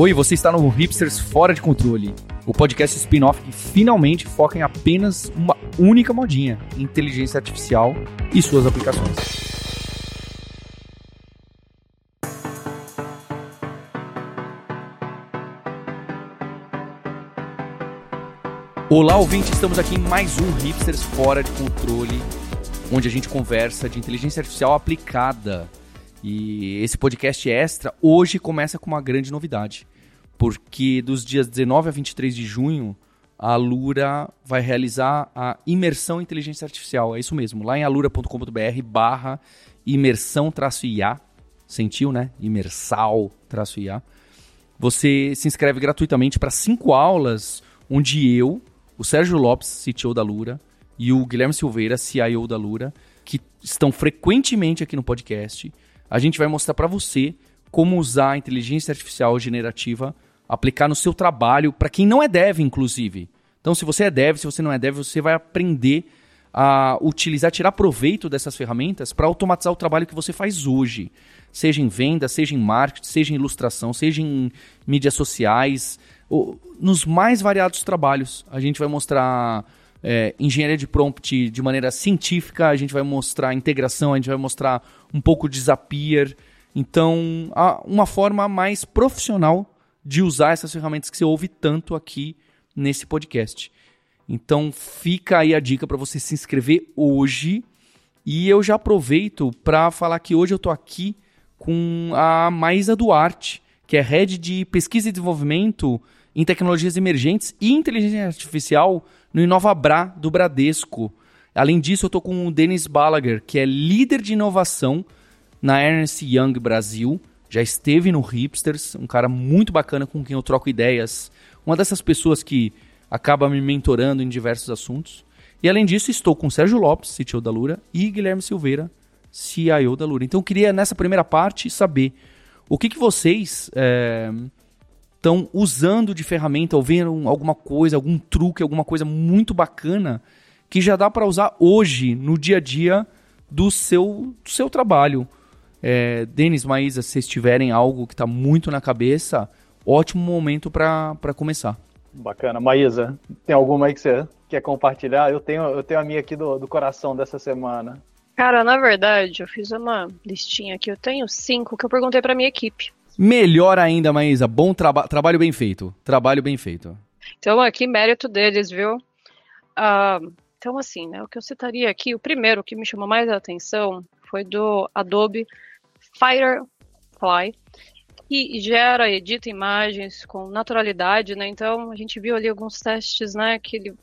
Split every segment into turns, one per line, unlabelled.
Oi, você está no Hipsters Fora de Controle, o podcast spin-off que finalmente foca em apenas uma única modinha: inteligência artificial e suas aplicações. Olá, ouvinte, estamos aqui em mais um Hipsters Fora de Controle, onde a gente conversa de inteligência artificial aplicada. E esse podcast extra hoje começa com uma grande novidade porque dos dias 19 a 23 de junho, a Alura vai realizar a imersão em inteligência artificial. É isso mesmo, lá em alura.com.br barra imersão-IA. Sentiu, né? Imersal-IA. Você se inscreve gratuitamente para cinco aulas, onde eu, o Sérgio Lopes, CTO da Lura, e o Guilherme Silveira, CIO da Lura, que estão frequentemente aqui no podcast, a gente vai mostrar para você como usar a inteligência artificial generativa aplicar no seu trabalho, para quem não é dev, inclusive. Então, se você é dev, se você não é dev, você vai aprender a utilizar, tirar proveito dessas ferramentas para automatizar o trabalho que você faz hoje. Seja em venda, seja em marketing, seja em ilustração, seja em mídias sociais, nos mais variados trabalhos. A gente vai mostrar é, engenharia de prompt de maneira científica, a gente vai mostrar integração, a gente vai mostrar um pouco de Zapier. Então, uma forma mais profissional de usar essas ferramentas que você ouve tanto aqui nesse podcast. Então fica aí a dica para você se inscrever hoje. E eu já aproveito para falar que hoje eu estou aqui com a Maísa Duarte, que é head de pesquisa e desenvolvimento em tecnologias emergentes e inteligência artificial no InovaBra do Bradesco. Além disso, eu estou com o Denis Balaguer, que é líder de inovação na Ernst Young Brasil já esteve no Hipsters, um cara muito bacana com quem eu troco ideias. Uma dessas pessoas que acaba me mentorando em diversos assuntos. E além disso, estou com Sérgio Lopes, CTO da Lura, e Guilherme Silveira, CIO da Lura. Então eu queria, nessa primeira parte, saber o que, que vocês estão é, usando de ferramenta, ou viram alguma coisa, algum truque, alguma coisa muito bacana que já dá para usar hoje, no dia a dia do seu, do seu trabalho. É, Denis, Maísa, se vocês tiverem algo que está muito na cabeça, ótimo momento para começar.
Bacana. Maísa, tem alguma aí que você quer compartilhar? Eu tenho, eu tenho a minha aqui do, do coração dessa semana.
Cara, na verdade, eu fiz uma listinha aqui. Eu tenho cinco que eu perguntei para minha equipe.
Melhor ainda, Maísa. Bom traba trabalho bem feito. Trabalho bem feito.
Então, aqui, mérito deles, viu? Uh, então, assim, né, o que eu citaria aqui, o primeiro que me chamou mais a atenção foi do Adobe Firefly, que gera, edita imagens com naturalidade, né? Então a gente viu ali alguns testes, né? Que ele,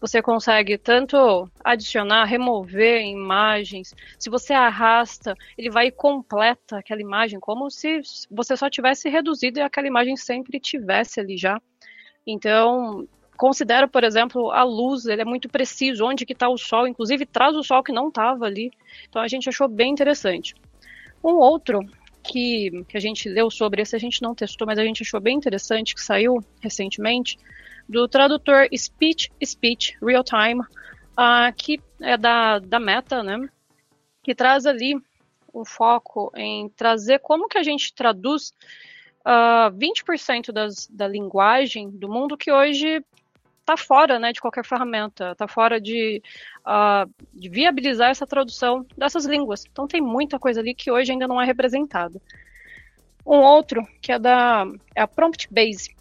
você consegue tanto adicionar, remover imagens. Se você arrasta, ele vai e completa aquela imagem, como se você só tivesse reduzido e aquela imagem sempre tivesse ali já. Então considero, por exemplo, a luz, ele é muito preciso, onde que está o sol, inclusive traz o sol que não estava ali. Então a gente achou bem interessante. Um outro que, que a gente leu sobre, esse a gente não testou, mas a gente achou bem interessante, que saiu recentemente, do tradutor Speech Speech Real Time, uh, que é da, da Meta, né? Que traz ali o foco em trazer como que a gente traduz uh, ah, 20% das, da linguagem do mundo que hoje está fora né, de qualquer ferramenta, está fora de, uh, de, viabilizar essa tradução dessas línguas. Então tem muita coisa ali que hoje ainda não é representada. Um outro, que é da é a Prompt Base,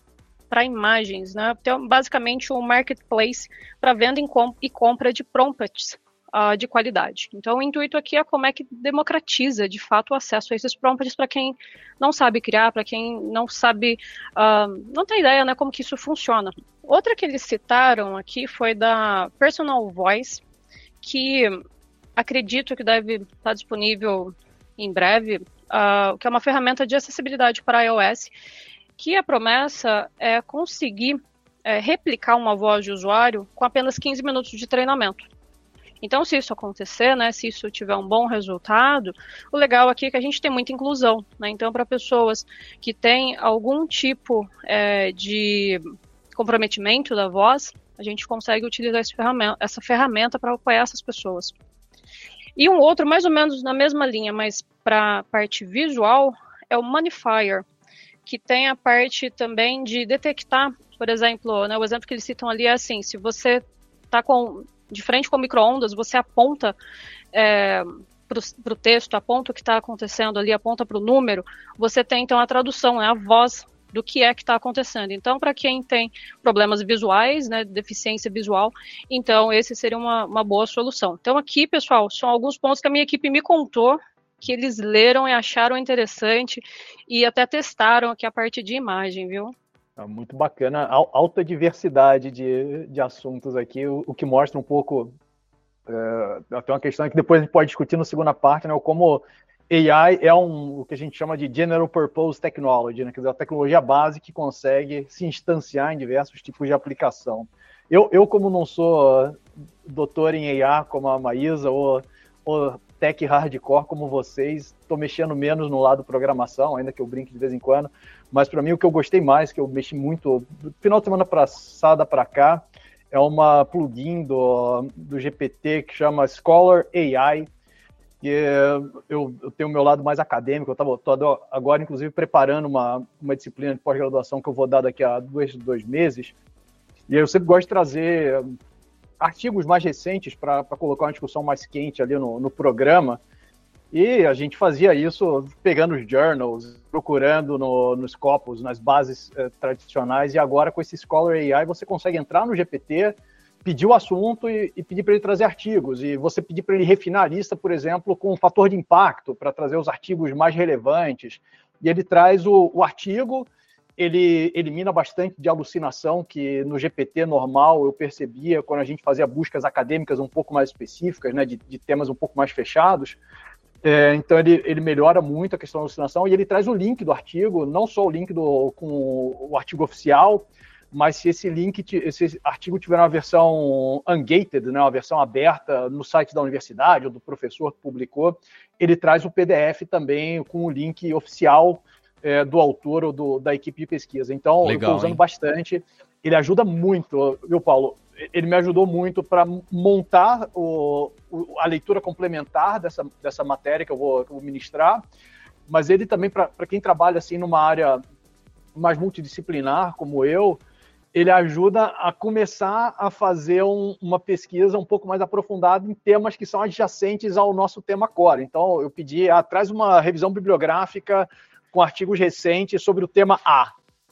para imagens, né? Então, basicamente um marketplace para venda e compra de prompts uh, de qualidade. Então, o intuito aqui é como é que democratiza, de fato, o acesso a esses prompts para quem não sabe criar, para quem não sabe, uh, não tem ideia, né, como que isso funciona. Outra que eles citaram aqui foi da Personal Voice, que acredito que deve estar disponível em breve, uh, que é uma ferramenta de acessibilidade para iOS, que a promessa é conseguir é, replicar uma voz de usuário com apenas 15 minutos de treinamento. Então, se isso acontecer, né, se isso tiver um bom resultado, o legal aqui é que a gente tem muita inclusão. Né? Então, para pessoas que têm algum tipo é, de comprometimento da voz, a gente consegue utilizar ferramenta, essa ferramenta para apoiar essas pessoas. E um outro, mais ou menos na mesma linha, mas para a parte visual, é o Manifier, que tem a parte também de detectar, por exemplo, né, o exemplo que eles citam ali é assim, se você está de frente com microondas, você aponta é, para o texto, aponta o que está acontecendo ali, aponta para o número, você tem então a tradução, é a voz do que é que está acontecendo. Então, para quem tem problemas visuais, né, deficiência visual, então esse seria uma, uma boa solução. Então, aqui, pessoal, são alguns pontos que a minha equipe me contou que eles leram e acharam interessante e até testaram aqui a parte de imagem, viu?
É muito bacana, alta diversidade de, de assuntos aqui, o, o que mostra um pouco. É, tem uma questão que depois a gente pode discutir na segunda parte, né? Como AI é um, o que a gente chama de General Purpose Technology, né? quer dizer, a tecnologia base que consegue se instanciar em diversos tipos de aplicação. Eu, eu como não sou doutor em AI, como a Maísa, ou, ou tech hardcore como vocês, estou mexendo menos no lado programação, ainda que eu brinque de vez em quando, mas para mim o que eu gostei mais, que eu mexi muito, final de semana passada para cá, é uma plugin do, do GPT que chama Scholar AI, que eu, eu tenho o meu lado mais acadêmico, eu estava agora, inclusive, preparando uma, uma disciplina de pós-graduação que eu vou dar daqui a dois, dois meses, e eu sempre gosto de trazer artigos mais recentes para colocar uma discussão mais quente ali no, no programa, e a gente fazia isso pegando os journals, procurando no, nos copos, nas bases eh, tradicionais, e agora com esse Scholar AI você consegue entrar no GPT, pedir o assunto e, e pedir para ele trazer artigos. E você pedir para ele refinar a lista, por exemplo, com um fator de impacto, para trazer os artigos mais relevantes. E ele traz o, o artigo, ele elimina bastante de alucinação que no GPT normal eu percebia quando a gente fazia buscas acadêmicas um pouco mais específicas, né, de, de temas um pouco mais fechados. É, então ele, ele melhora muito a questão da alucinação e ele traz o link do artigo, não só o link do, com o artigo oficial, mas se esse link, esse artigo tiver uma versão ungated, né, uma versão aberta no site da universidade ou do professor que publicou, ele traz o PDF também com o link oficial é, do autor ou do, da equipe de pesquisa. Então, Legal, eu estou usando hein? bastante. Ele ajuda muito, viu, Paulo? Ele me ajudou muito para montar o, o, a leitura complementar dessa, dessa matéria que eu vou, que eu vou ministrar, mas ele também, para quem trabalha assim numa área mais multidisciplinar, como eu, ele ajuda a começar a fazer um, uma pesquisa um pouco mais aprofundada em temas que são adjacentes ao nosso tema core. Então, eu pedi, ah, traz uma revisão bibliográfica com artigos recentes sobre o tema A.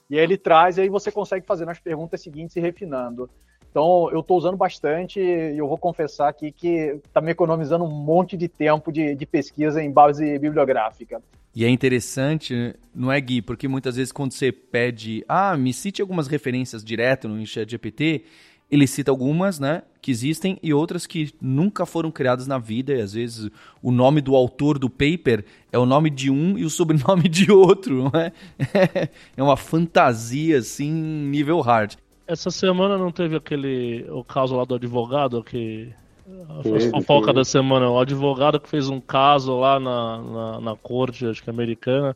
E aí ele traz, e aí você consegue fazer nas perguntas seguintes e refinando. Então, eu estou usando bastante e eu vou confessar aqui que está me economizando um monte de tempo de, de pesquisa em base bibliográfica.
E é interessante, não é, Gui? Porque muitas vezes quando você pede, ah, me cite algumas referências direto no ChatGPT, ele cita algumas, né, que existem e outras que nunca foram criadas na vida. E às vezes o nome do autor do paper é o nome de um e o sobrenome de outro, é? É uma fantasia, assim, nível hard.
Essa semana não teve aquele o caso lá do advogado que a fofoca da semana, o advogado que fez um caso lá na, na, na corte, acho que americana,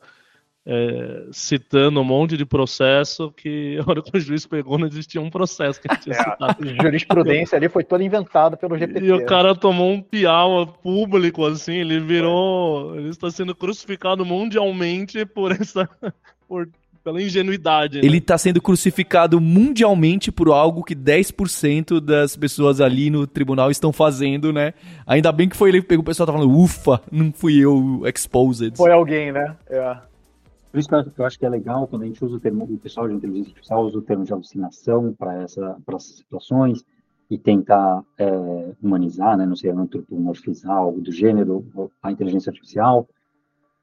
é, citando um monte de processo que a hora que o juiz pegou não existia um processo que tinha
é, citado. A jurisprudência ali foi toda inventada pelo GPT.
E o cara tomou um piau público, assim, ele virou. Ele está sendo crucificado mundialmente por essa. Por pela ingenuidade.
Né? Ele está sendo crucificado mundialmente por algo que 10% das pessoas ali no tribunal estão fazendo, né? Ainda bem que foi ele que pegou o pessoal tá falando, ufa, não fui eu exposed.
Foi alguém, né? É.
Por isso que eu acho que é legal quando a gente usa o termo, o pessoal de inteligência artificial usa o termo de alucinação para essa, essas situações e tentar é, humanizar, né, não sei, antropomorfizar algo do gênero, a inteligência artificial,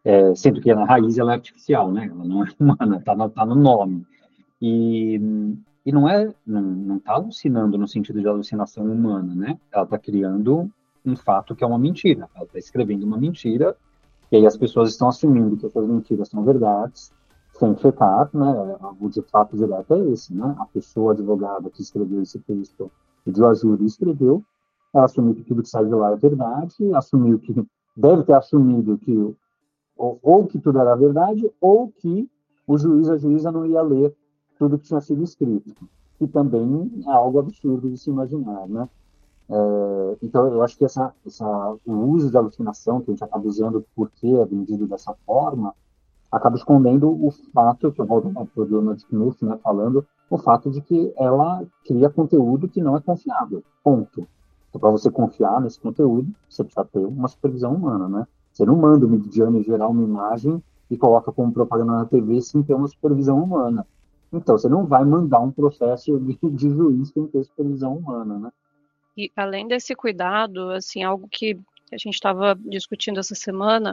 é, sendo que na raiz ela é artificial, né? Ela não é humana, está no, tá no nome. E, e não é, não está alucinando no sentido de alucinação humana, né? Ela está criando um fato que é uma mentira. Ela está escrevendo uma mentira e aí as pessoas estão assumindo que essas mentiras são verdades, sem checar, né? O fato direto é esse, né? A pessoa advogada que escreveu esse texto de Azul escreveu, ela assumiu que tudo que sai de lá é verdade, assumiu que deve ter assumido que ou, ou que tudo era verdade, ou que o juiz, a juíza não ia ler tudo que tinha sido escrito, que também é algo absurdo de se imaginar, né? É, então, eu acho que essa, essa, o uso da alucinação, que a gente acaba usando porque é vendido dessa forma, acaba escondendo o fato, que eu volto para o Donald Knuth, né, falando, o fato de que ela cria conteúdo que não é confiável, ponto. Então, para você confiar nesse conteúdo, você precisa ter uma supervisão humana, né? Você não manda o Midjourney gerar uma imagem e coloca como propaganda na TV sem ter uma supervisão humana. Então, você não vai mandar um processo de, de juiz sem ter supervisão humana, né?
E além desse cuidado, assim, algo que a gente estava discutindo essa semana,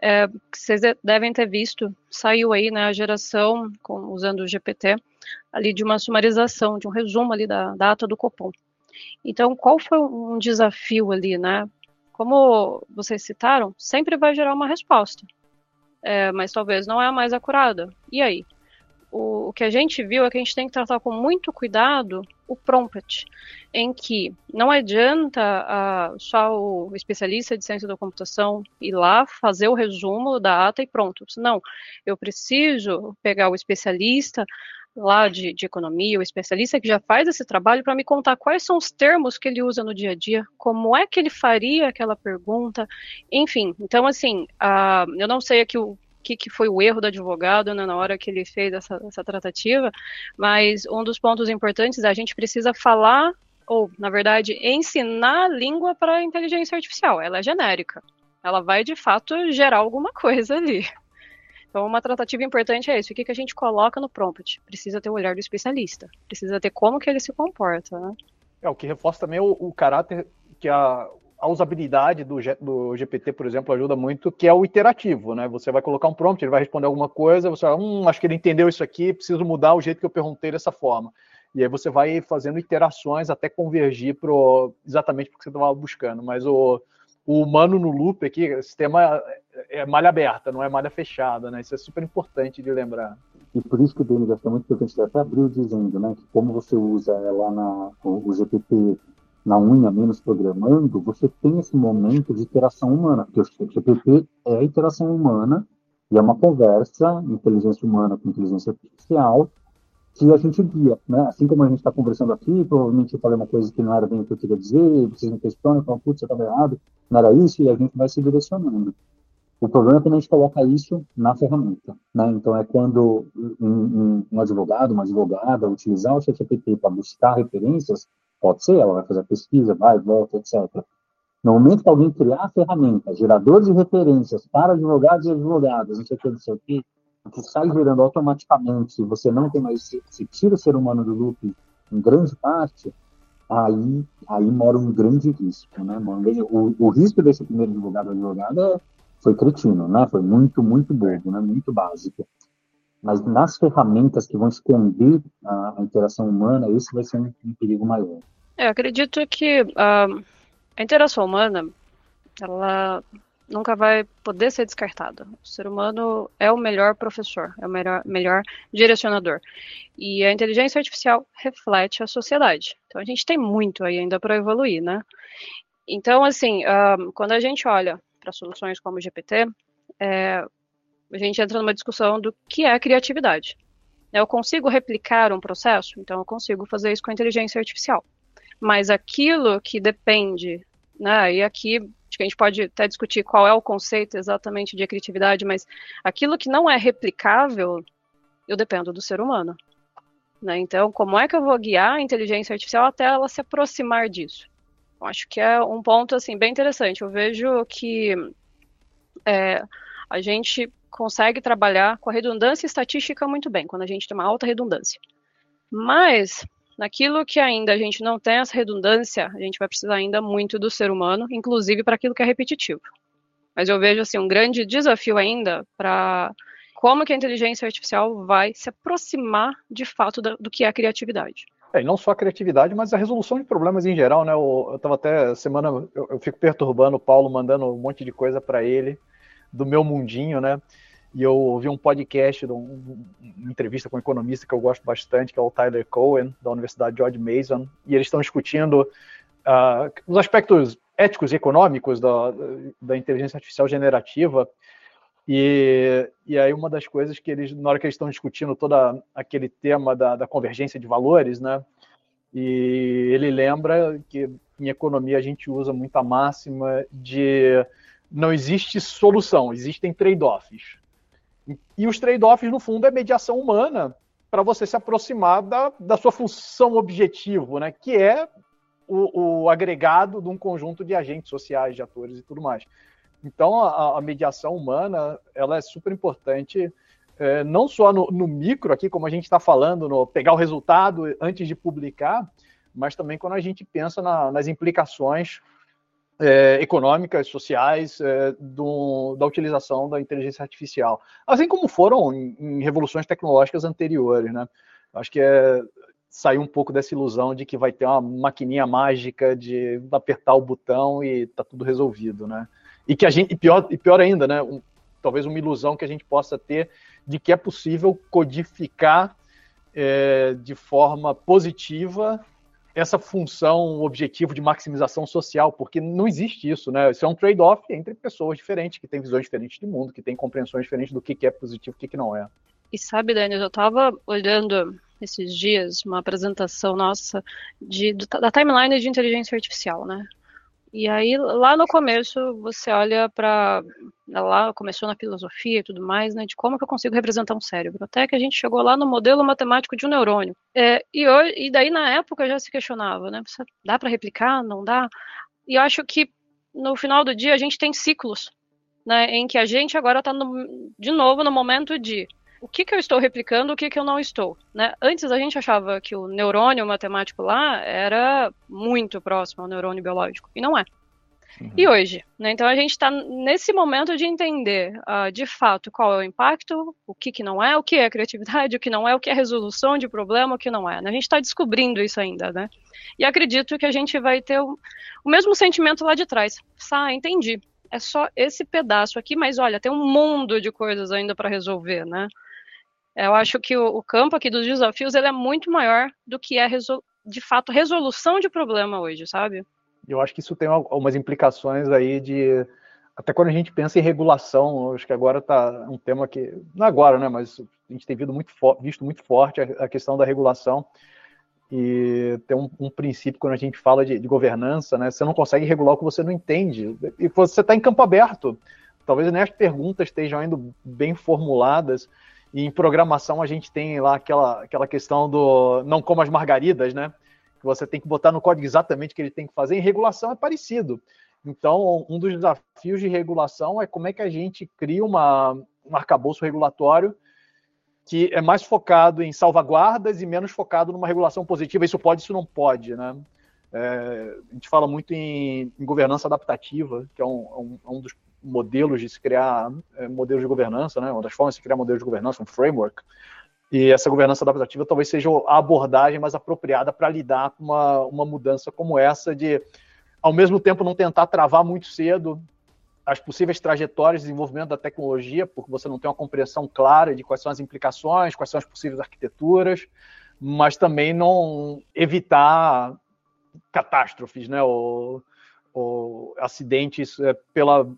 é, vocês devem ter visto, saiu aí, né, a geração, com, usando o GPT, ali de uma sumarização, de um resumo ali da data do Copom. Então, qual foi um desafio ali, né? Como vocês citaram, sempre vai gerar uma resposta, é, mas talvez não é a mais acurada. E aí? o, o, que a gente viu é que a gente tem que tratar com muito cuidado o prompt, em que não adianta uh, só o especialista de ciência da computação ir lá fazer o resumo da ata e pronto. Não, eu preciso pegar o especialista lá de, de economia, o especialista que já faz esse trabalho para me contar quais são os termos que ele usa no dia a dia, como é que ele faria aquela pergunta, enfim. Então, assim, uh, eu não sei aqui o que, que foi o erro do advogado né, na hora que ele fez essa, essa tratativa, mas um dos pontos importantes é a gente precisa falar, ou, na verdade, ensinar a língua para a inteligência artificial. Ela é genérica. Ela vai, de fato, gerar alguma coisa ali. Então, uma tratativa importante é isso. O que, que a gente coloca no prompt? Precisa ter o olhar do especialista. Precisa ter como que ele se comporta, né?
É, o que reforça também o, o caráter que a, a usabilidade do, do, GPT, por exemplo, ajuda muito, que é o iterativo, né? Você vai colocar um prompt, ele vai responder alguma coisa, você vai, hum, acho que ele entendeu isso aqui, preciso mudar o jeito que eu perguntei dessa forma. E aí você vai fazendo iterações até convergir pro, exatamente para o que você estava buscando. Mas o, o humano no loop aqui, o sistema é, malha aberta, não é malha fechada, né? Isso é super importante de lembrar.
E por isso que o DNS é muito importante, até abriu dizendo, né, que como você usa lá na, o GPT na unha menos programando, você tem esse momento de interação humana, porque o GPT é a interação humana e é uma conversa, inteligência humana com inteligência artificial, que a gente guia, né? Assim como a gente está conversando aqui, provavelmente eu falei uma coisa que não era bem o que eu queria dizer, vocês me questionam, falam, putz, você estava errado, não era isso, e a gente vai se direcionando. O problema é quando a gente coloca isso na ferramenta, né? Então é quando um, um, um advogado, uma advogada utilizar o ChatGPT para buscar referências, Pode ser, ela vai fazer a pesquisa, vai, volta, etc. No momento que alguém criar a ferramenta, gerador de referências para advogados e advogadas, não sei o que, não sei o que, que sai gerando automaticamente, você não tem mais, se tira o ser humano do loop em grande parte, aí, aí mora um grande risco, né? O, o risco desse primeiro advogado advogada foi cretino, né? Foi muito, muito bobo, né? Muito básico. Mas nas ferramentas que vão esconder a, a interação humana, isso vai ser um, um perigo maior.
É, acredito que uh, a interação humana, ela nunca vai poder ser descartada. O ser humano é o melhor professor, é o melhor, melhor direcionador. E a inteligência artificial reflete a sociedade. Então a gente tem muito ainda para evoluir, né? Então, assim, uh, quando a gente olha para soluções como o GPT, é, a gente entra numa discussão do que é criatividade. Eu consigo replicar um processo, então eu consigo fazer isso com inteligência artificial. Mas aquilo que depende, né, e aqui acho que a gente pode até discutir qual é o conceito exatamente de criatividade, mas aquilo que não é replicável, eu dependo do ser humano. Né? Então, como é que eu vou guiar a inteligência artificial até ela se aproximar disso? Acho que é um ponto assim bem interessante. Eu vejo que é, a gente consegue trabalhar com a redundância estatística muito bem, quando a gente tem uma alta redundância. Mas, naquilo que ainda a gente não tem essa redundância, a gente vai precisar ainda muito do ser humano, inclusive para aquilo que é repetitivo. Mas eu vejo assim um grande desafio ainda para como que a inteligência artificial vai se aproximar de fato do que é a criatividade.
É, não só a criatividade, mas a resolução de problemas em geral, né? Eu estava até semana, eu, eu, fico perturbando o Paulo, mandando um monte de coisa para ele do meu mundinho, né? e eu ouvi um podcast, um, uma entrevista com um economista que eu gosto bastante, que é o Tyler Cohen, da Universidade George Mason, e eles estão discutindo uh, os aspectos éticos e econômicos da, da inteligência artificial generativa, e, e aí uma das coisas que eles, na hora que eles estão discutindo todo aquele tema da, da convergência de valores, né, e ele lembra que em economia a gente usa muito a máxima de não existe solução, existem trade-offs. E os trade-offs, no fundo, é mediação humana para você se aproximar da, da sua função objetivo, né? Que é o, o, agregado de um conjunto de agentes sociais, de atores e tudo mais. Então, a, a mediação humana, ela é super importante, é, não só no, no, micro, aqui, como a gente está falando, no pegar o resultado antes de publicar, mas também quando a gente pensa na, nas implicações é, econômicas, sociais é, do, da utilização da inteligência artificial, assim como foram em, em revoluções tecnológicas anteriores, né? Acho que é, sair um pouco dessa ilusão de que vai ter uma maquininha mágica de apertar o botão e tá tudo resolvido, né? E que a gente, e pior, e pior ainda, né? Um, talvez uma ilusão que a gente possa ter de que é possível codificar é, de forma positiva essa função, objetivo de maximização social, porque não existe isso, né? Isso é um trade-off entre pessoas diferentes, que têm visões diferentes de mundo, que têm compreensões diferentes do que, é positivo e o que, que não é.
E sabe, Daniel, eu estava olhando esses dias uma apresentação nossa de, da timeline de inteligência artificial, né? E aí, lá no começo, você olha para. Lá começou na filosofia e tudo mais, né? De como que eu consigo representar um cérebro. Até que a gente chegou lá no modelo matemático de um neurônio. É, e, hoje, e daí, na época, já se questionava, né? Dá para replicar? Não dá? E eu acho que, no final do dia, a gente tem ciclos, né? Em que a gente agora está, de novo, no momento de o que, que eu estou replicando, o que, que eu não estou. Né? Antes a gente achava que o neurônio matemático lá era muito próximo ao neurônio biológico, e não é. Uhum. E hoje? Né? Então a gente está nesse momento de entender uh, de fato qual é o impacto, o que, que não é, o que é criatividade, o que não é, o que é resolução de problema, o que não é. Né? A gente está descobrindo isso ainda, né? E acredito que a gente vai ter o, o mesmo sentimento lá de trás. Tá, entendi. É só esse pedaço aqui, mas olha, tem um mundo de coisas ainda para resolver, né? Eu acho que o, o, campo aqui dos desafios ele é muito maior do que é de fato resolução de problema hoje, sabe?
Eu acho que isso tem algumas implicações aí de até quando a gente pensa em regulação, acho que agora está um tema que não agora, né, mas a gente tem visto muito, visto muito forte a, questão da regulação e tem um, um, princípio quando a gente fala de, de, governança, né? Você não consegue regular o que você não entende e você está em campo aberto. Talvez nem as perguntas estejam indo bem formuladas e em programação a gente tem lá aquela, aquela questão do não como as margaridas, né? Que você tem que botar no código exatamente o que ele tem que fazer. Em regulação é parecido. Então, um dos desafios de regulação é como é que a gente cria uma, um arcabouço regulatório que é mais focado em salvaguardas e menos focado numa regulação positiva. Isso pode, isso não pode, né? É, a gente fala muito em, em governança adaptativa, que é um, um, um dos modelos de se criar é, modelos de governança, né? Uma das formas de se criar modelos de governança, um framework. E essa governança adaptativa talvez seja a abordagem mais apropriada para lidar com uma, uma mudança como essa, de, ao mesmo tempo, não tentar travar muito cedo as possíveis trajetórias de desenvolvimento da tecnologia, porque você não tem uma compreensão clara de quais são as implicações, quais são as possíveis arquiteturas, mas também não evitar catástrofes, né, ou, ou acidentes é, pela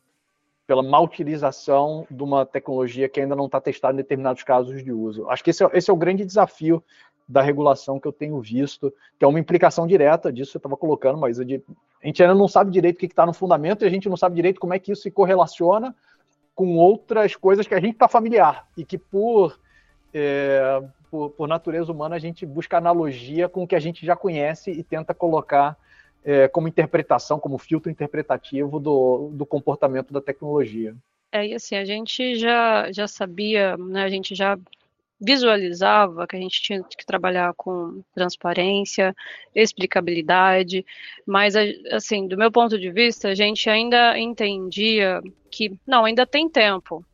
pela mal utilização de uma tecnologia que ainda não está testada em determinados casos de uso. Acho que esse é, esse é, o grande desafio da regulação que eu tenho visto, que é uma implicação direta disso que eu estava colocando, mas de, a gente ainda não sabe direito o que está no fundamento e a gente não sabe direito como é que isso se correlaciona com outras coisas que a gente está familiar e que por, é, por, por natureza humana a gente busca analogia com o que a gente já conhece e tenta colocar é, como interpretação, como filtro interpretativo do, do comportamento da tecnologia.
É, e assim, a gente já, já sabia, né, a gente já visualizava que a gente tinha que trabalhar com transparência, explicabilidade, mas assim, do meu ponto de vista, a gente ainda entendia que não, ainda tem tempo,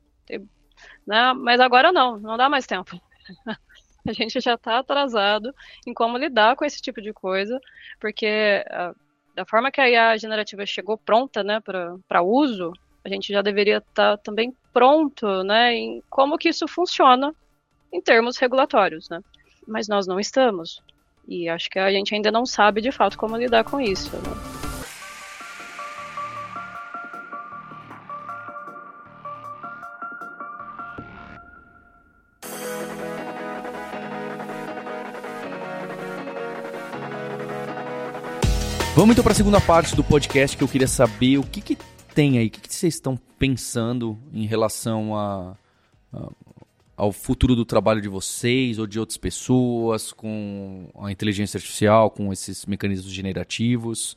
né? Mas agora não, não dá mais tempo. a gente já está atrasado em como lidar com esse tipo de coisa, porque uh, da forma que a IA generativa chegou pronta né, para uso, a gente já deveria estar tá também pronto né, em como que isso funciona em termos regulatórios. Né? Mas nós não estamos. E acho que a gente ainda não sabe de fato como lidar com isso. Né?
Vamos então para a segunda parte do podcast que eu queria saber o que, que tem aí, o que, que vocês estão pensando em relação a, a ao futuro do trabalho de vocês ou de outras pessoas com a inteligência artificial, com esses mecanismos generativos.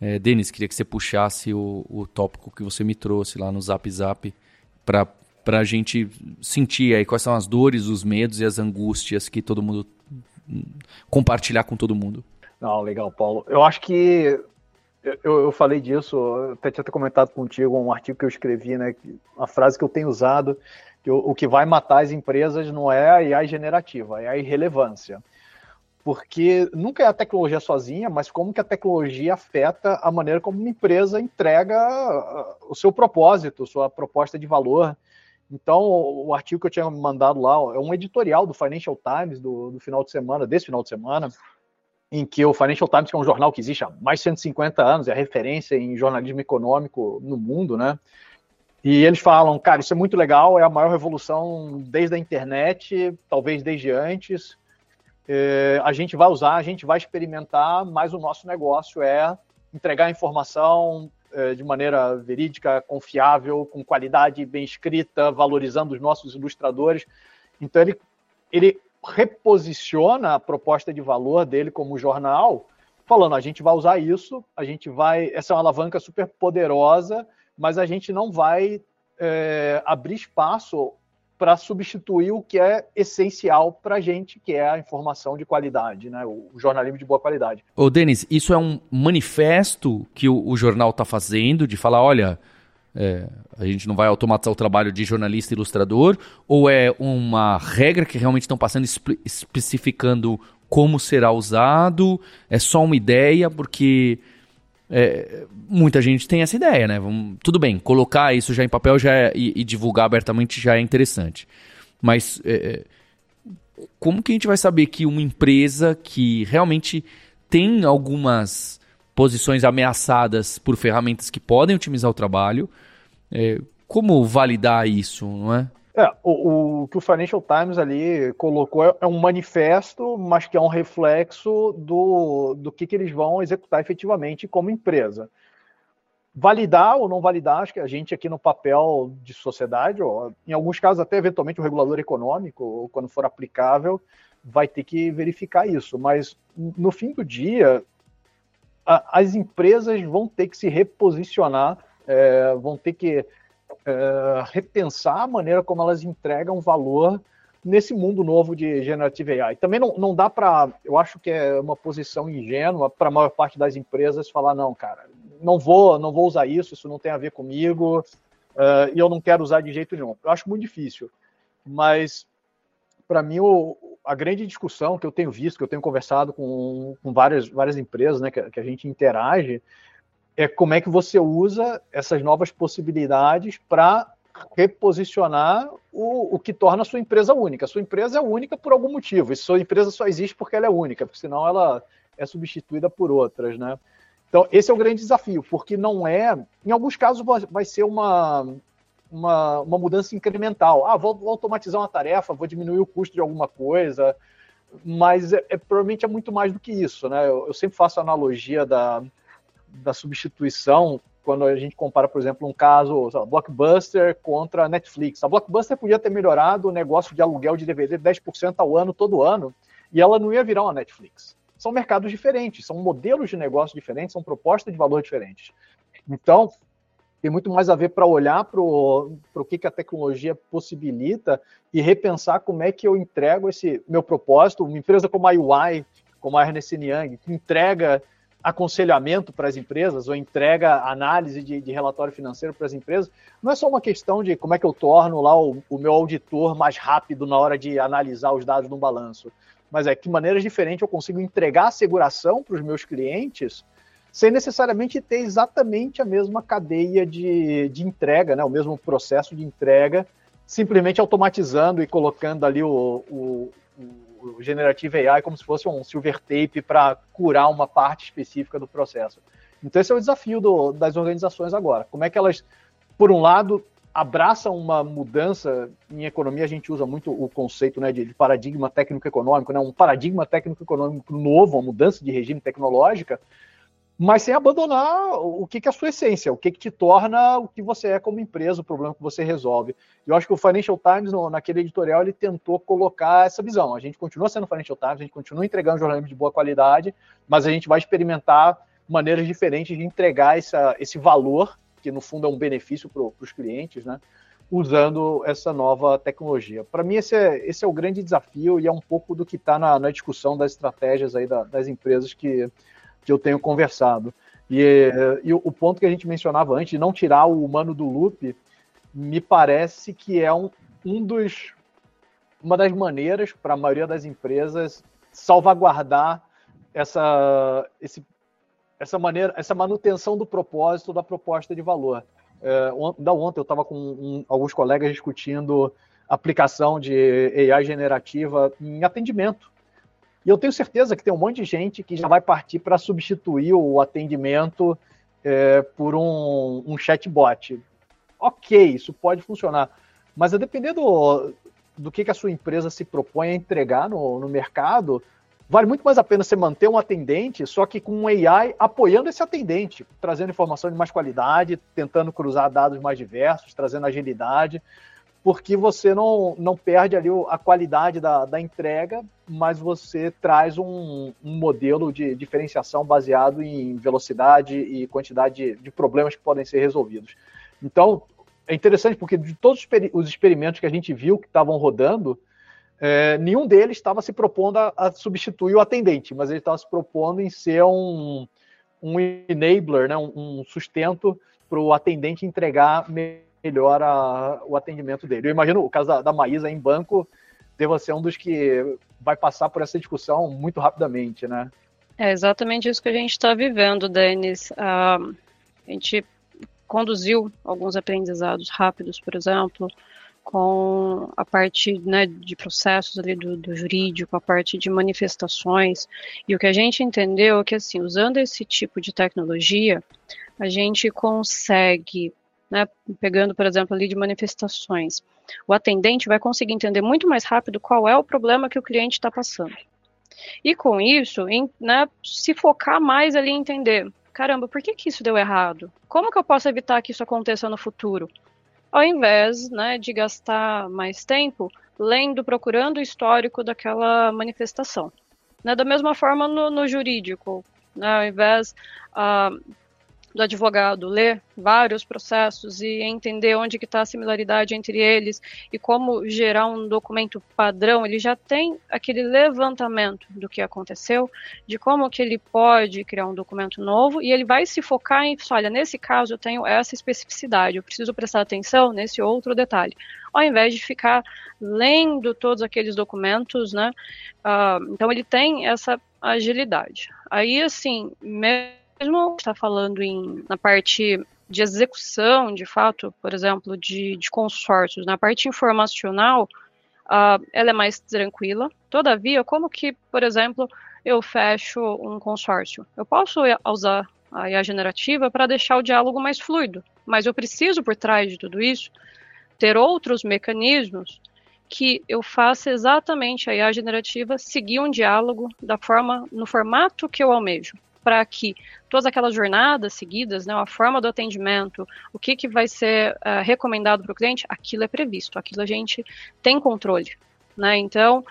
É, Denis, queria que você puxasse o, o tópico que você me trouxe lá no Zap Zap para a gente sentir aí quais são as dores, os medos e as angústias que todo mundo compartilhar com todo mundo.
Não, legal, Paulo. Eu acho que eu, eu falei disso, até tinha comentado contigo um artigo que eu escrevi, né? Uma frase que eu tenho usado, que o, o que vai matar as empresas não é a AI generativa, é a irrelevância. Porque nunca é a tecnologia sozinha, mas como que a tecnologia afeta a maneira como uma empresa entrega uh, o seu propósito, sua proposta de valor. Então, o artigo que eu tinha mandado lá é um editorial do Financial Times do, do final de semana, desse final de semana, em que o Financial Times, que é um jornal que existe há mais de 150 anos, é referência em jornalismo econômico no mundo, né? E eles falam, cara, isso é muito legal, é a maior revolução desde a internet, talvez desde antes. É, a gente vai usar, a gente vai experimentar, mas o nosso negócio é entregar informação é, de maneira verídica, confiável, com qualidade bem escrita, valorizando os nossos ilustradores. Então ele, ele reposiciona a proposta de valor dele como jornal, falando: a gente vai usar isso, a gente vai. Essa é uma alavanca super poderosa, mas a gente não vai é, abrir espaço para substituir o que é essencial para a gente, que é a informação de qualidade, né? o jornalismo de boa qualidade.
Ô, Denis, isso é um manifesto que o, o jornal está fazendo de falar: olha é, a gente não vai automatizar o trabalho de jornalista e ilustrador? Ou é uma regra que realmente estão passando espe especificando como será usado? É só uma ideia? Porque é, muita gente tem essa ideia, né? Vamos, tudo bem, colocar isso já em papel já é, e, e, divulgar abertamente já é interessante. Mas é, como que a gente vai saber que uma empresa que realmente tem algumas posições ameaçadas por ferramentas que podem otimizar o trabalho. É, como validar isso, não é?
É, o, o, que o Financial Times ali colocou é, é, um manifesto, mas que é um reflexo do, do que, que eles vão executar efetivamente como empresa. Validar ou não validar, acho que a gente aqui no papel de sociedade, ou, em alguns casos até eventualmente o regulador econômico, quando for aplicável, vai ter que verificar isso. Mas no fim do dia, as empresas vão ter que se reposicionar, é, vão ter que é, repensar a maneira como elas entregam valor nesse mundo novo de Generative AI. Também não, não dá para, eu acho que é uma posição ingênua para a maior parte das empresas falar, não, cara, não vou, não vou usar isso, isso não tem a ver comigo, uh, e eu não quero usar de jeito nenhum. Eu acho muito difícil, mas para mim o, a grande discussão que eu tenho visto, que eu tenho conversado com, com várias, várias empresas né, que, que, a gente interage, é como é que você usa essas novas possibilidades para reposicionar o, o que torna a sua empresa única. A sua empresa é única por algum motivo, e sua empresa só existe porque ela é única, porque senão ela é substituída por outras. Né? Então, esse é o grande desafio, porque não é. Em alguns casos, vai ser uma, uma, uma mudança incremental. Ah, vou, vou, automatizar uma tarefa, vou diminuir o custo de alguma coisa, mas é, é provavelmente é muito mais do que isso, né? Eu, eu, sempre faço a analogia da, da substituição quando a gente compara, por exemplo, um caso lá, Blockbuster contra Netflix. A Blockbuster podia ter melhorado o negócio de aluguel de DVD 10% ao ano, todo ano, e ela não ia virar uma Netflix. São mercados diferentes, são modelos de negócio diferentes, são propostas de valor diferentes. Então, tem muito mais a ver para olhar para o que, que a tecnologia possibilita e repensar como é que eu entrego esse meu propósito. Uma empresa como a UI, como a Ernest Young, que entrega aconselhamento para as empresas ou entrega análise de, de, relatório financeiro para as empresas, não é só uma questão de como é que eu torno lá o, o meu auditor mais rápido na hora de analisar os dados no balanço, mas é que maneiras diferentes eu consigo entregar asseguração para os meus clientes sem necessariamente ter exatamente a mesma cadeia de, de entrega, né, o mesmo processo de entrega, simplesmente automatizando e colocando ali o, o, o Generative AI como se fosse um silver tape para curar uma parte específica do processo. Então esse é o desafio do, das organizações agora. Como é que elas, por um lado, abraçam uma mudança em economia, a gente usa muito o conceito né, de, de paradigma técnico-econômico, né, um paradigma técnico-econômico novo, uma mudança de regime tecnológica, mas sem abandonar o que, que é a sua essência, o que, que te torna o que você é como empresa, o problema que você resolve. Eu acho que o Financial Times, no, naquele editorial, ele tentou colocar essa visão. A gente continua sendo Financial Times, a gente continua entregando jornalismo de boa qualidade, mas a gente vai experimentar maneiras diferentes de entregar essa, esse valor, que no fundo é um benefício para os clientes, né? usando essa nova tecnologia. Para mim, esse é, esse é o grande desafio e é um pouco do que está na, na, discussão das estratégias aí da, das empresas que, que eu tenho conversado. E, e, o ponto que a gente mencionava antes, de não tirar o humano do loop, me parece que é um, um dos, uma das maneiras para a maioria das empresas salvaguardar essa, esse, essa maneira, essa manutenção do propósito da proposta de valor. É, da ontem eu estava com um, alguns colegas discutindo aplicação de AI generativa em atendimento. E eu tenho certeza que tem um monte de gente que já vai partir para substituir o atendimento é, por um, um chatbot. Ok, isso pode funcionar, mas a depender do, do que, que a sua empresa se propõe a entregar no, no mercado, vale muito mais a pena você manter um atendente, só que com um AI apoiando esse atendente, trazendo informação de mais qualidade, tentando cruzar dados mais diversos, trazendo agilidade, porque você não, não perde ali a qualidade da, da entrega, mas você traz um, um, modelo de diferenciação baseado em velocidade e quantidade de, de problemas que podem ser resolvidos. Então, é interessante porque de todos os experimentos que a gente viu que estavam rodando, é, nenhum deles estava se propondo a, a, substituir o atendente, mas ele estava se propondo em ser um, um enabler, né, um, um sustento para o atendente entregar melhor a, o atendimento dele. Eu imagino o caso da, da Maísa em banco deva ser um dos que vai passar por essa discussão muito rapidamente, né?
É exatamente isso que a gente está vivendo, Denis. Uh, a gente conduziu alguns aprendizados rápidos, por exemplo, com a parte né, de processos ali do, do, jurídico, a parte de manifestações. E o que a gente entendeu é que, assim, usando esse tipo de tecnologia, a gente consegue, né, pegando, por exemplo, ali de manifestações, o atendente vai conseguir entender muito mais rápido qual é o problema que o cliente está passando. E com isso, em, né, se focar mais ali em entender, caramba, por que, que isso deu errado? Como que eu posso evitar que isso aconteça no futuro? ao invés né, de gastar mais tempo lendo, procurando o histórico daquela manifestação. Né, da mesma forma no, no jurídico, né, ao invés uh, do advogado ler vários processos e entender onde que está a similaridade entre eles e como gerar um documento padrão, ele já tem aquele levantamento do que aconteceu, de como que ele pode criar um documento novo e ele vai se focar em, olha, nesse caso eu tenho essa especificidade, eu preciso prestar atenção nesse outro detalhe, ao invés de ficar lendo todos aqueles documentos, né? Uh, então ele tem essa agilidade. Aí, assim, mesmo mesmo está falando em, na parte de execução, de fato, por exemplo, de, de consórcios, na parte informacional, uh, ela é mais tranquila. Todavia, como que, por exemplo, eu fecho um consórcio? Eu posso usar a IA generativa para deixar o diálogo mais fluido, mas eu preciso, por trás de tudo isso, ter outros mecanismos que eu faça exatamente a IA generativa seguir um diálogo da forma, no formato que eu almejo para que todas aquelas jornadas seguidas, né, a forma do atendimento, o que, que vai ser uh, recomendado para o cliente, aquilo é previsto, aquilo a gente tem controle. Né? Então,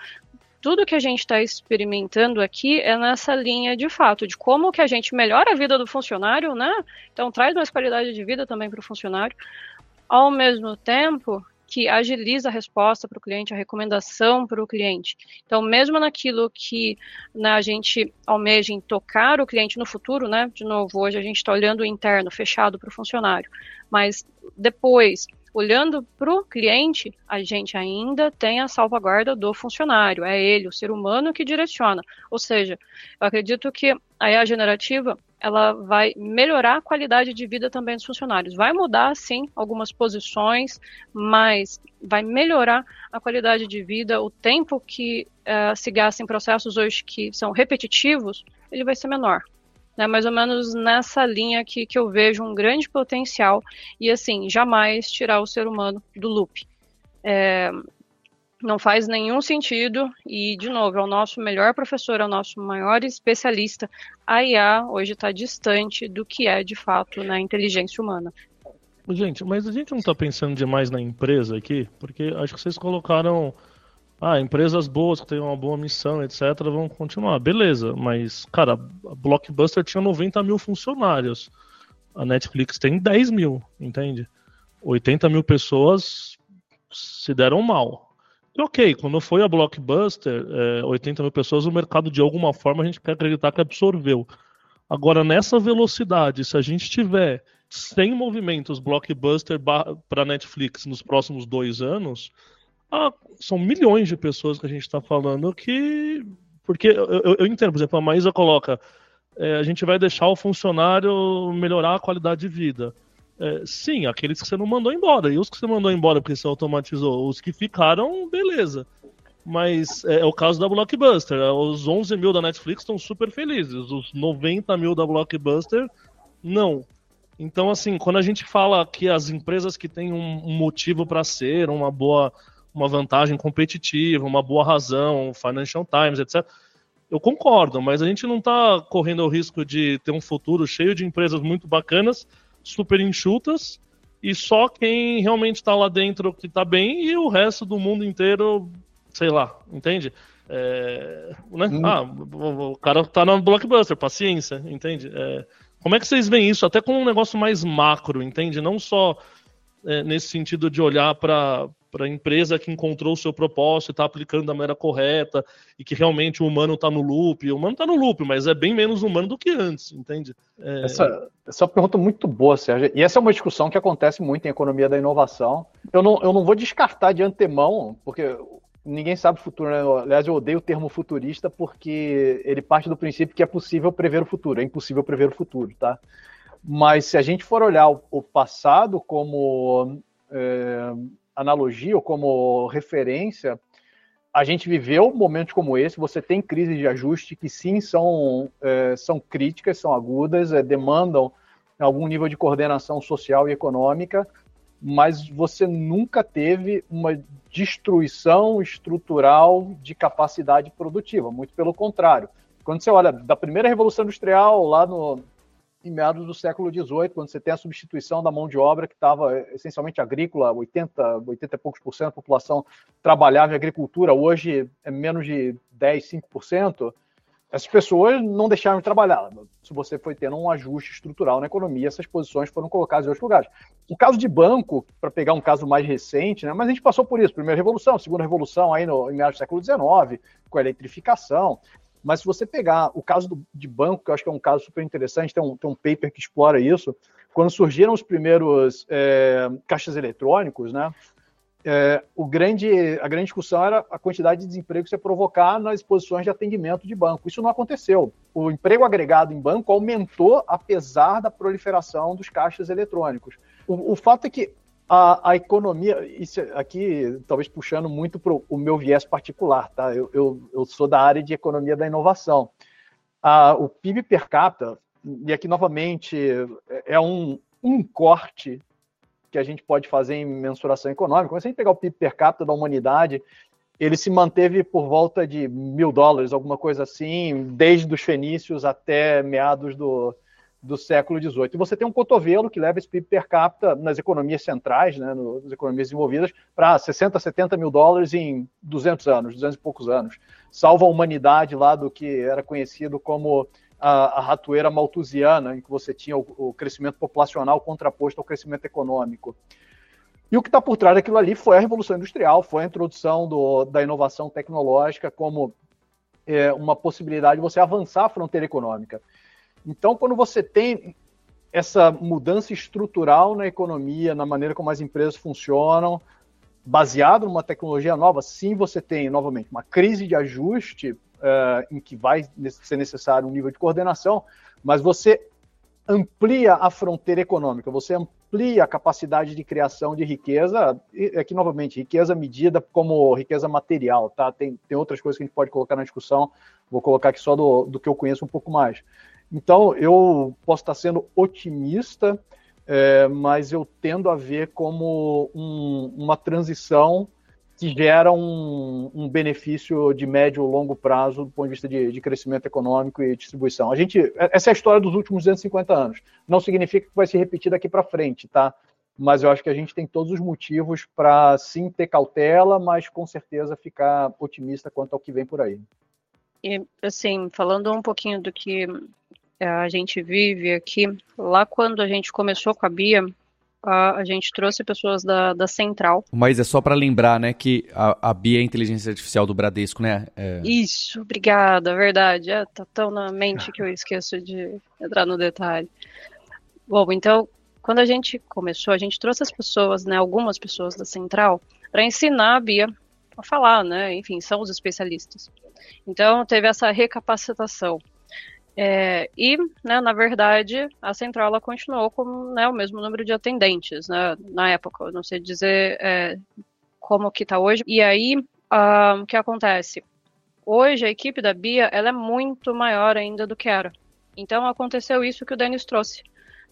tudo que a gente está experimentando aqui é nessa linha de fato, de como que a gente melhora a vida do funcionário, né? Então traz mais qualidade de vida também para o funcionário, ao mesmo tempo que agiliza a resposta para o cliente, a recomendação para o cliente. Então, mesmo naquilo que né, a gente almeja em tocar o cliente no futuro, né? De novo, hoje a gente está olhando o interno, fechado para o funcionário, mas depois olhando para o cliente, a gente ainda tem a salvaguarda do funcionário, é ele, o ser humano que direciona. Ou seja, eu acredito que a IA generativa ela vai melhorar a qualidade de vida também dos funcionários. Vai mudar, sim, algumas posições, mas vai melhorar a qualidade de vida, o tempo que uh, se gasta em processos hoje que são repetitivos, ele vai ser menor né, mais ou menos nessa linha aqui que eu vejo um grande potencial e assim jamais tirar o ser humano do loop. É, não faz nenhum sentido e, de novo, é o nosso melhor professor, é o nosso maior especialista. A IA hoje está distante do que é, de fato, na inteligência humana.
Gente, mas a gente não está pensando demais na empresa aqui, porque acho que vocês colocaram ah, empresas boas que têm uma boa missão, etc., vão continuar. Beleza, mas, cara, a Blockbuster tinha 90 mil funcionários. A Netflix tem 10 mil, entende? 80 mil pessoas se deram mal. E ok, quando foi a Blockbuster, é, 80 mil pessoas, o mercado de alguma forma a gente quer acreditar que absorveu. Agora, nessa velocidade, se a gente tiver 100 movimentos Blockbuster para Netflix nos próximos dois anos, ah, são milhões de pessoas que a gente está falando que. Porque eu, eu, eu, entendo, por exemplo, a Maísa coloca: é, a gente vai deixar o funcionário melhorar a qualidade de vida. É, sim, aqueles que você não mandou embora. E os que você mandou embora porque você automatizou. Os que ficaram, beleza. Mas é, é o caso da Blockbuster. Os 11 mil da Netflix estão super felizes. Os 90 mil da Blockbuster, não. Então, assim, quando a gente fala que as empresas que têm um, um motivo para ser, uma boa, uma vantagem competitiva, uma boa razão, Financial Times, etc. Eu concordo, mas a gente não está correndo o risco de ter um futuro cheio de empresas muito bacanas super enxutas e só quem realmente está lá dentro que está bem e o resto do mundo inteiro, sei lá, entende? É, né? hum. Ah, o cara está na blockbuster, paciência, entende? É, como é que vocês veem isso? Até como um negócio mais macro, entende? Não só é, nesse sentido de olhar para para a empresa que encontrou o seu propósito está aplicando da maneira correta e que realmente o humano está no loop. O humano está no loop, mas é bem menos humano do que antes, entende?
É... Essa, essa é uma pergunta muito boa, Sérgio. E essa é uma discussão que acontece muito em economia da inovação. Eu não, eu não vou descartar de antemão, porque ninguém sabe o futuro, né? Aliás, eu odeio o termo futurista porque ele parte do princípio que é possível prever o futuro. É impossível prever o futuro, tá? Mas se a gente for olhar o, o passado como é, analogia ou como referência, a gente viveu momentos como esse. Você tem crises de ajuste que sim são, é, são críticas, são agudas, é, demandam algum nível de coordenação social e econômica, mas você nunca teve uma destruição estrutural de capacidade produtiva. Muito pelo contrário. Quando você olha da primeira revolução industrial lá no, em meados do século XVIII, quando você tem a substituição da mão de obra que estava essencialmente agrícola, 80, 80 e poucos por cento da população trabalhava em agricultura, hoje é menos de 10, 5%, essas pessoas não deixaram de trabalhar. Se você foi tendo um ajuste estrutural na economia, essas posições foram colocadas em outros lugares. O caso de banco, para pegar um caso mais recente, né, mas a gente passou por isso, primeira revolução, segunda revolução aí no, em meados do século XIX, com a eletrificação, mas se você pegar o caso do, de banco, que eu acho que é um caso super interessante, tem um, tem um paper que explora isso, quando surgiram os primeiros é, caixas eletrônicos, né? É, o grande, a grande discussão era a quantidade de desemprego que você provocar nas posições de atendimento de banco. Isso não aconteceu. O emprego agregado em banco aumentou apesar da proliferação dos caixas eletrônicos. O, o fato é que a, a, economia, isso aqui talvez puxando muito para o meu viés particular, tá? Eu, eu, eu, sou da área de economia da inovação. A, o PIB per capita, e aqui novamente é um, um corte que a gente pode fazer em mensuração econômica. Se a gente pegar o PIB per capita da humanidade, ele se manteve por volta de mil dólares, alguma coisa assim, desde os fenícios até meados do, do século XVIII. E você tem um cotovelo que leva esse PIB per capita nas economias centrais, né, nas economias desenvolvidas, para 60, 70 mil dólares em 200 anos, 200 e poucos anos. Salva a humanidade lá do que era conhecido como a, a ratoeira malthusiana, em que você tinha o, o crescimento populacional contraposto ao crescimento econômico. E o que está por trás daquilo ali foi a Revolução Industrial, foi a introdução do, da inovação tecnológica como é, uma possibilidade de você avançar a fronteira econômica. Então, quando você tem essa mudança estrutural na economia, na maneira como as empresas funcionam, baseado numa tecnologia nova, sim, você tem, novamente, uma crise de ajuste uh, em que vai ser necessário um nível de coordenação, mas você amplia a fronteira econômica, você amplia a capacidade de criação de riqueza, e aqui novamente, riqueza medida como riqueza material, tá? Tem, tem outras coisas que a gente pode colocar na discussão, vou colocar aqui só do, do que eu conheço um pouco mais. Então, eu posso estar sendo otimista, é, mas eu tendo a ver como um, uma transição que gera um, um, benefício de médio ou longo prazo do ponto de vista de, de, crescimento econômico e distribuição. A gente, essa é a história dos últimos 250 anos. Não significa que vai se repetir daqui para frente, tá? Mas eu acho que a gente tem todos os motivos para sim ter cautela, mas com certeza ficar otimista quanto ao que vem por aí.
E assim, falando um pouquinho do que a gente vive aqui, lá quando a gente começou com a Bia, a, a gente trouxe pessoas da, da Central.
Mas é só para lembrar, né, que a, a Bia é a inteligência artificial do Bradesco, né? É...
Isso, obrigada, é verdade. É, tá tão na mente que eu esqueço de entrar no detalhe. Bom, então, quando a gente começou, a gente trouxe as pessoas, né, algumas pessoas da Central, para ensinar a Bia a falar, né? Enfim, são os especialistas. Então, teve essa recapacitação. É, e, né, na verdade, a central ela continuou com né, o mesmo número de atendentes né, na época. Eu não sei dizer é, como que está hoje. E aí, uh, o que acontece? Hoje, a equipe da Bia ela é muito maior ainda do que era. Então, aconteceu isso que o Denis trouxe.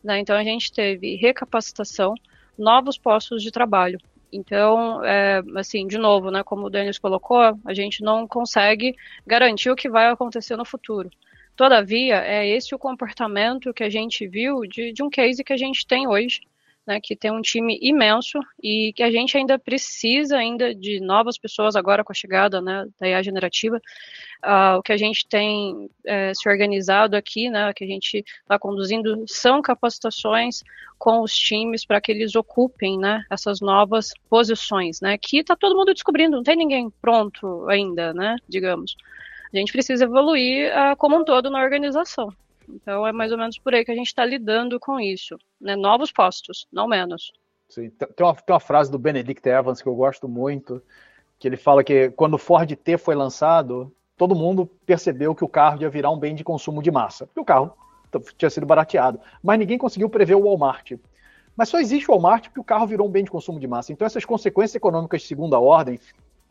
Né? Então, a gente teve recapacitação, novos postos de trabalho. Então, é, assim, de novo, né, como o Denis colocou, a gente não consegue garantir o que vai acontecer no futuro. Todavia, é esse o comportamento que a gente viu de, de um case que a gente tem hoje, né, que tem um time imenso e que a gente ainda precisa ainda de novas pessoas agora com a chegada né, da IA generativa. Uh, o que a gente tem é, se organizado aqui, né, que a gente está conduzindo, são capacitações com os times para que eles ocupem né, essas novas posições, né, que está todo mundo descobrindo, não tem ninguém pronto ainda, né, digamos. A gente precisa evoluir uh, como um todo na organização. Então é mais ou menos por aí que a gente está lidando com isso. Né? Novos postos, não menos.
Sim. Tem, uma, tem uma frase do Benedict Evans que eu gosto muito, que ele fala que quando o Ford T foi lançado, todo mundo percebeu que o carro ia virar um bem de consumo de massa. Porque o carro tinha sido barateado. Mas ninguém conseguiu prever o Walmart. Mas só existe o Walmart porque o carro virou um bem de consumo de massa. Então essas consequências econômicas de segunda ordem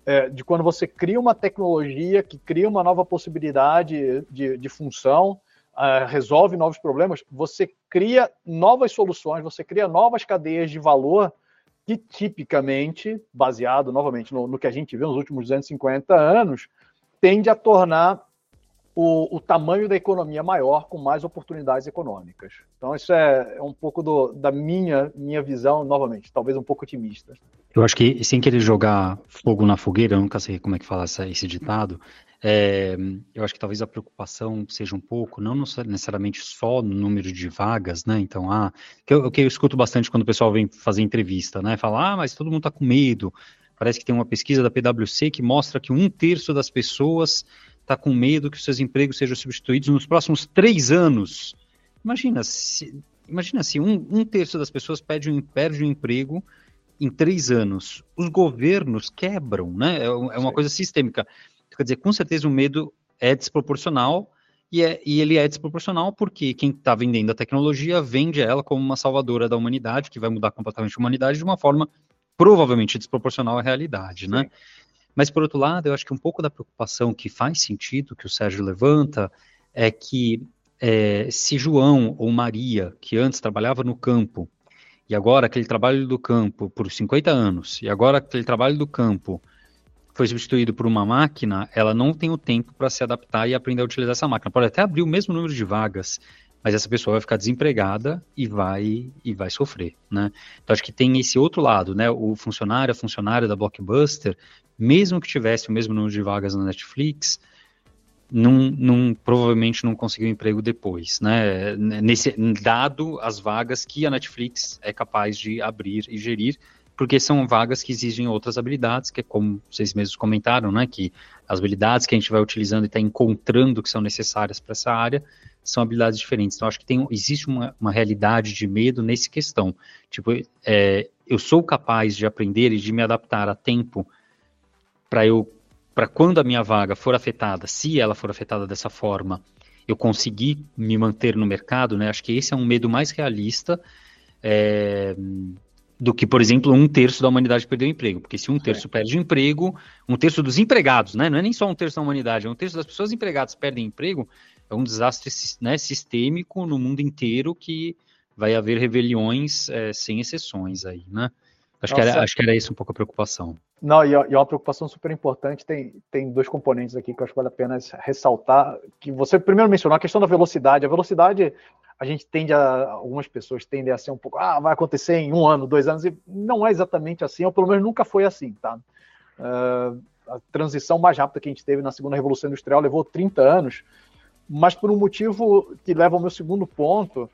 é, de quando você cria uma tecnologia que cria uma nova possibilidade de, de função, uh, resolve novos problemas, você cria novas soluções, você cria novas cadeias de valor que tipicamente, baseado novamente no, no que a gente viu nos últimos 250 anos, tende a tornar o, o, tamanho da economia maior com mais oportunidades econômicas. Então, isso é, é um pouco do, da minha, minha visão, novamente, talvez um pouco otimista.
Eu acho que, sem querer jogar fogo na fogueira, eu nunca sei como é que fala essa, esse ditado, é, eu acho que talvez a preocupação seja um pouco, não necessariamente só no número de vagas, né? Então, ah, que eu, que eu escuto bastante quando o pessoal vem fazer entrevista, né? Fala, ah, mas todo mundo está com medo. Parece que tem uma pesquisa da PwC que mostra que um terço das pessoas está com medo que seus empregos sejam substituídos nos próximos três anos. Imagina se, imagina se um, um terço das pessoas perde um, perde um emprego em três anos. Os governos quebram, né? É, é uma coisa sistêmica. Quer dizer, com certeza o medo é desproporcional e, é, e ele é desproporcional porque quem está vendendo a tecnologia vende ela como uma salvadora da humanidade, que vai mudar completamente a humanidade de uma forma provavelmente desproporcional à realidade, né? Sim. né? Mas, por outro lado, eu acho que um pouco da preocupação que faz sentido, que o Sérgio levanta, é que é, se João ou Maria, que antes trabalhava no campo, e agora aquele trabalho do campo por 50 anos, e agora aquele trabalho do campo foi substituído por uma máquina, ela não tem o tempo para se adaptar e aprender a utilizar essa máquina. Pode até abrir o mesmo número de vagas, mas essa pessoa vai ficar desempregada e vai e vai sofrer, né? Então acho que tem esse outro lado, né? O funcionário, a funcionária da Blockbuster, mesmo que tivesse o mesmo número de vagas na Netflix, não, não, provavelmente não conseguiu emprego depois, né? Nesse, dado as vagas que a Netflix é capaz de abrir e gerir, porque são vagas que exigem outras habilidades, que é como vocês mesmos comentaram, né? Que as habilidades que a gente vai utilizando e está encontrando que são necessárias para essa área são habilidades diferentes. Então, acho que tem, existe uma, uma realidade de medo nesse questão. Tipo, é, eu sou capaz de aprender e de me adaptar a tempo para eu, para quando a minha vaga for afetada, se ela for afetada dessa forma, eu conseguir me manter no mercado, né? Acho que esse é um medo mais realista. É, do que, por exemplo, um terço da humanidade perdeu o emprego. Porque se um terço é. perde o emprego, um terço dos empregados, né? Não é nem só um terço da humanidade, é um terço das pessoas empregadas perdem emprego, é um desastre né, sistêmico no mundo inteiro que vai haver rebeliões é, sem exceções aí, né? Acho que, era, acho que era isso um pouco a preocupação.
Não, e é uma preocupação super importante. Tem, tem dois componentes aqui que eu acho que vale a pena ressaltar. Que você primeiro mencionou a questão da velocidade. A velocidade, a gente tende a. Algumas pessoas tendem a ser um pouco. Ah, vai acontecer em um ano, dois anos. E não é exatamente assim, ou pelo menos nunca foi assim, tá? Uh, a transição mais rápida que a gente teve na segunda Revolução Industrial levou 30 anos, mas por um motivo que leva ao meu segundo ponto,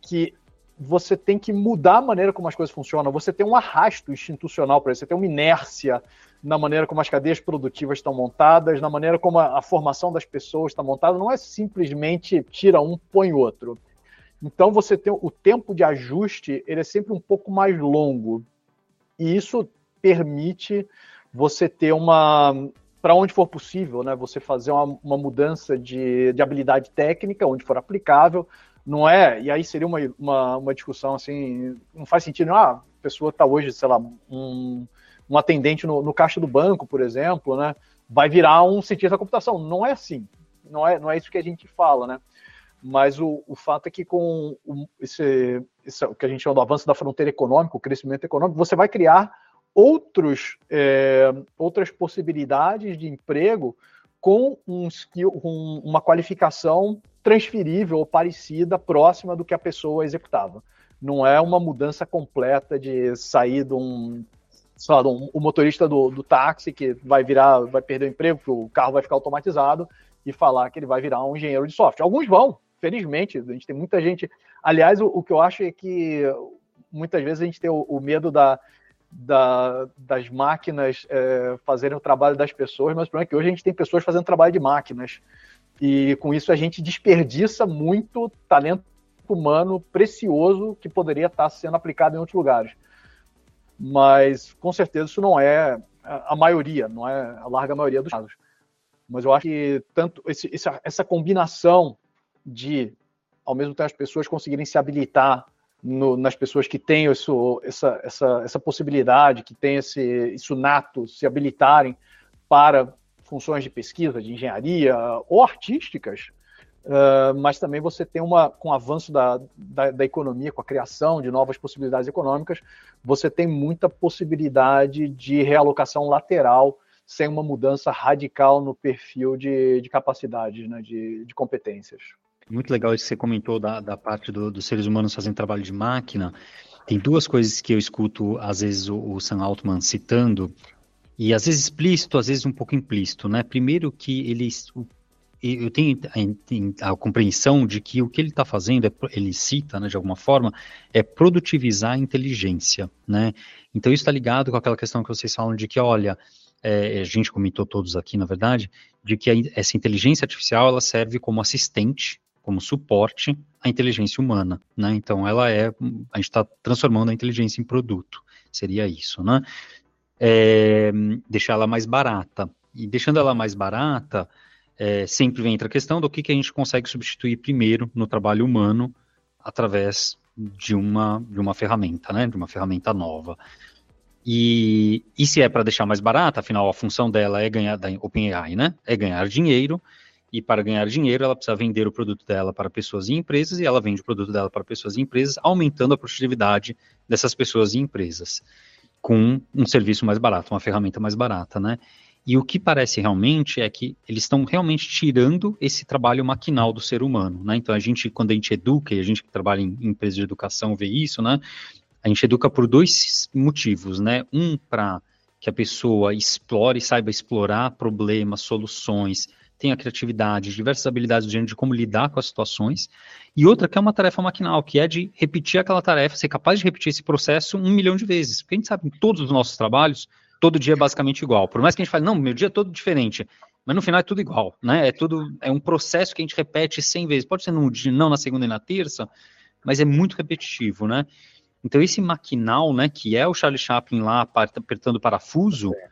que você tem que mudar a maneira como as coisas funcionam, você tem um arrasto institucional para isso, você tem uma inércia na maneira como as cadeias produtivas estão montadas, na maneira como a, a formação das pessoas está montada, não é simplesmente tira um, põe outro. Então você tem o tempo de ajuste, ele é sempre um pouco mais longo. E isso permite você ter uma para onde for possível, né? Você fazer uma, uma mudança de, de habilidade técnica, onde for aplicável, não é, e aí seria uma, uma, uma discussão assim, não faz sentido, ah, a pessoa está hoje, sei lá, um, um atendente no, no, caixa do banco, por exemplo, né, vai virar um cientista da computação. Não é assim, não é, não é isso que a gente fala, né? Mas o, o fato é que com esse, esse, o que a gente chama do avanço da fronteira econômica, o crescimento econômico, você vai criar outros, é, outras possibilidades de emprego com um skill, com uma qualificação transferível ou parecida, próxima do que a pessoa executava. Não é uma mudança completa de sair de um, sei lá, um, o motorista do, do táxi que vai virar, vai perder o emprego, porque o carro vai ficar automatizado, e falar que ele vai virar um engenheiro de software. Alguns vão, felizmente, a gente tem muita gente. Aliás, o, o que eu acho é que muitas vezes a gente tem o, o medo da, da, das máquinas é, fazerem o trabalho das pessoas, mas o problema é que hoje a gente tem pessoas fazendo trabalho de máquinas. E com isso a gente desperdiça muito talento humano precioso que poderia estar sendo aplicado em outros lugares. Mas com certeza isso não é a maioria, não é a larga maioria dos casos. Mas eu acho que tanto esse, essa combinação de, ao mesmo tempo, as pessoas conseguirem se habilitar no, nas pessoas que têm isso, essa, essa, essa possibilidade, que têm esse, isso nato, se habilitarem para funções de pesquisa, de engenharia ou artísticas, uh, mas também você tem uma, com o avanço da, da, da, economia, com a criação de novas possibilidades econômicas, você tem muita possibilidade de realocação lateral sem uma mudança radical no perfil de, de capacidades, né, de, de competências.
Muito legal isso que você comentou da, da parte do, dos seres humanos fazendo trabalho de máquina. Tem duas coisas que eu escuto, às vezes, o, o Sam Altman citando, e às vezes explícito, às vezes um pouco implícito, né? Primeiro que ele, eu tenho a, a, compreensão de que o que ele está fazendo, é, ele cita, né, de alguma forma, é produtivizar a inteligência, né? Então isso está ligado com aquela questão que vocês falam de que, olha, é, a gente comentou todos aqui, na verdade, de que a, essa inteligência artificial ela serve como assistente, como suporte à inteligência humana, né? Então ela é, a gente está transformando a inteligência em produto, seria isso, né? é, deixar ela mais barata. E deixando ela mais barata, é, sempre vem a questão do que, que a gente consegue substituir primeiro no trabalho humano através de uma, de uma ferramenta, né, de uma ferramenta nova. E, e se é para deixar mais barata, afinal a função dela é ganhar, da OpenAI, né, é ganhar dinheiro, e para ganhar dinheiro ela precisa vender o produto dela para pessoas e empresas, e ela vende o produto dela para pessoas e empresas, aumentando a produtividade dessas pessoas e empresas com um serviço mais barato, uma ferramenta mais barata, né? E o que parece realmente é que eles estão realmente tirando esse trabalho maquinal do ser humano, né? Então a gente, quando a gente educa, e a gente que trabalha em, em empresas de educação vê isso, né? A gente educa por dois motivos, né? Um para que a pessoa explore, saiba explorar problemas, soluções, tem a criatividade, diversas habilidades de como lidar com as situações, e outra que é uma tarefa maquinal, que é de repetir aquela tarefa, ser capaz de repetir esse processo um milhão de vezes. Porque a gente sabe que todos os nossos trabalhos, todo dia é basicamente igual. Por mais que a gente fale, não, meu dia é todo diferente, mas no final é tudo igual, né? É tudo, é um processo que a gente repete 100 vezes. Pode ser no, não na segunda e na terça, mas é muito repetitivo, né? Então esse maquinal, né, que é o Charlie Chaplin lá apertando parafuso, é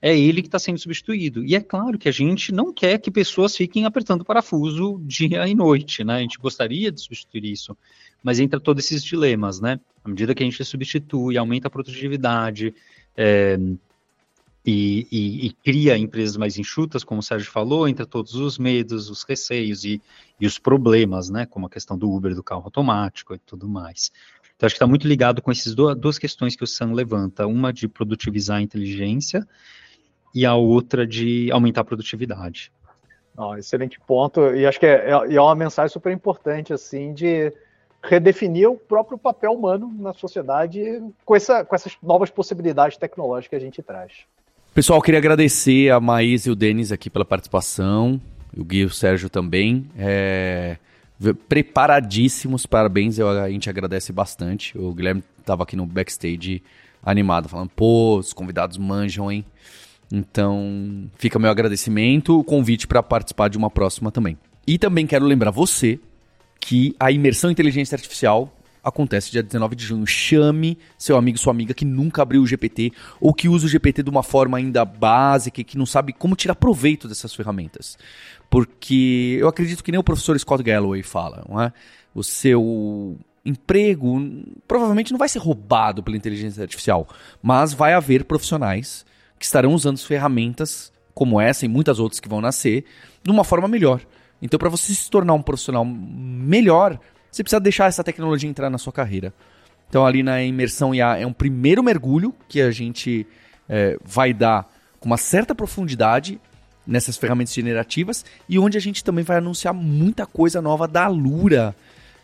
é ele que está sendo substituído. E é claro que a gente não quer que pessoas fiquem apertando parafuso dia e noite, né? A gente gostaria de substituir isso, mas entra todos esses dilemas, né? À medida que a gente substitui, aumenta a produtividade é, e, e, e, cria empresas mais enxutas, como o Sérgio falou, entra todos os medos, os receios e, e os problemas, né? Como a questão do Uber, do carro automático e tudo mais. Então, acho que está muito ligado com essas duas, duas questões que o Sam levanta, uma de produtivizar a inteligência e a outra de aumentar a produtividade.
Oh, excelente ponto, e acho que é, é, é uma mensagem super importante, assim, de redefinir o próprio papel humano na sociedade com, essa, com essas novas possibilidades tecnológicas que a gente traz.
Pessoal, queria agradecer a Maís e o Denis aqui pela participação, o Gui e o Sérgio também. É... Preparadíssimos, parabéns, eu, a gente agradece bastante. O Guilherme estava aqui no backstage animado, falando, pô, os convidados manjam, hein? Então, fica meu agradecimento, o convite para participar de uma próxima também. E também quero lembrar você que a imersão em inteligência artificial acontece dia 19 de junho. Chame seu amigo, sua amiga que nunca abriu o GPT ou que usa o GPT de uma forma ainda básica e que não sabe como tirar proveito dessas ferramentas. Porque eu acredito que nem o professor Scott Galloway fala, não é? O seu emprego provavelmente não vai ser roubado pela inteligência artificial, mas vai haver profissionais que estarão usando ferramentas como essa e muitas outras que vão nascer de uma forma melhor. Então, para você se tornar um profissional melhor, você precisa deixar essa tecnologia entrar na sua carreira. Então, ali na imersão IA é um primeiro mergulho que a gente é, vai dar com uma certa profundidade nessas ferramentas generativas e onde a gente também vai anunciar muita coisa nova da Lura.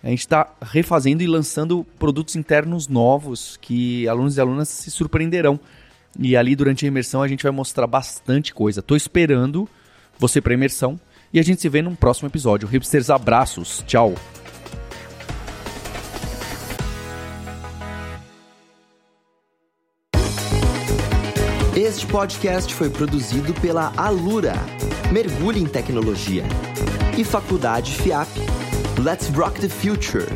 A gente está refazendo e lançando produtos internos novos que alunos e alunas se surpreenderão. E ali durante a imersão a gente vai mostrar bastante coisa. Tô esperando você para imersão e a gente se vê num próximo episódio. Hipsters, abraços. Tchau.
Este podcast foi produzido pela Alura, Mergulhe em Tecnologia, e Faculdade FIAP. Let's Rock the Future.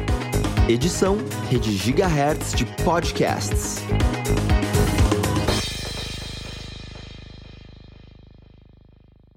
Edição Rede Gigahertz de Podcasts.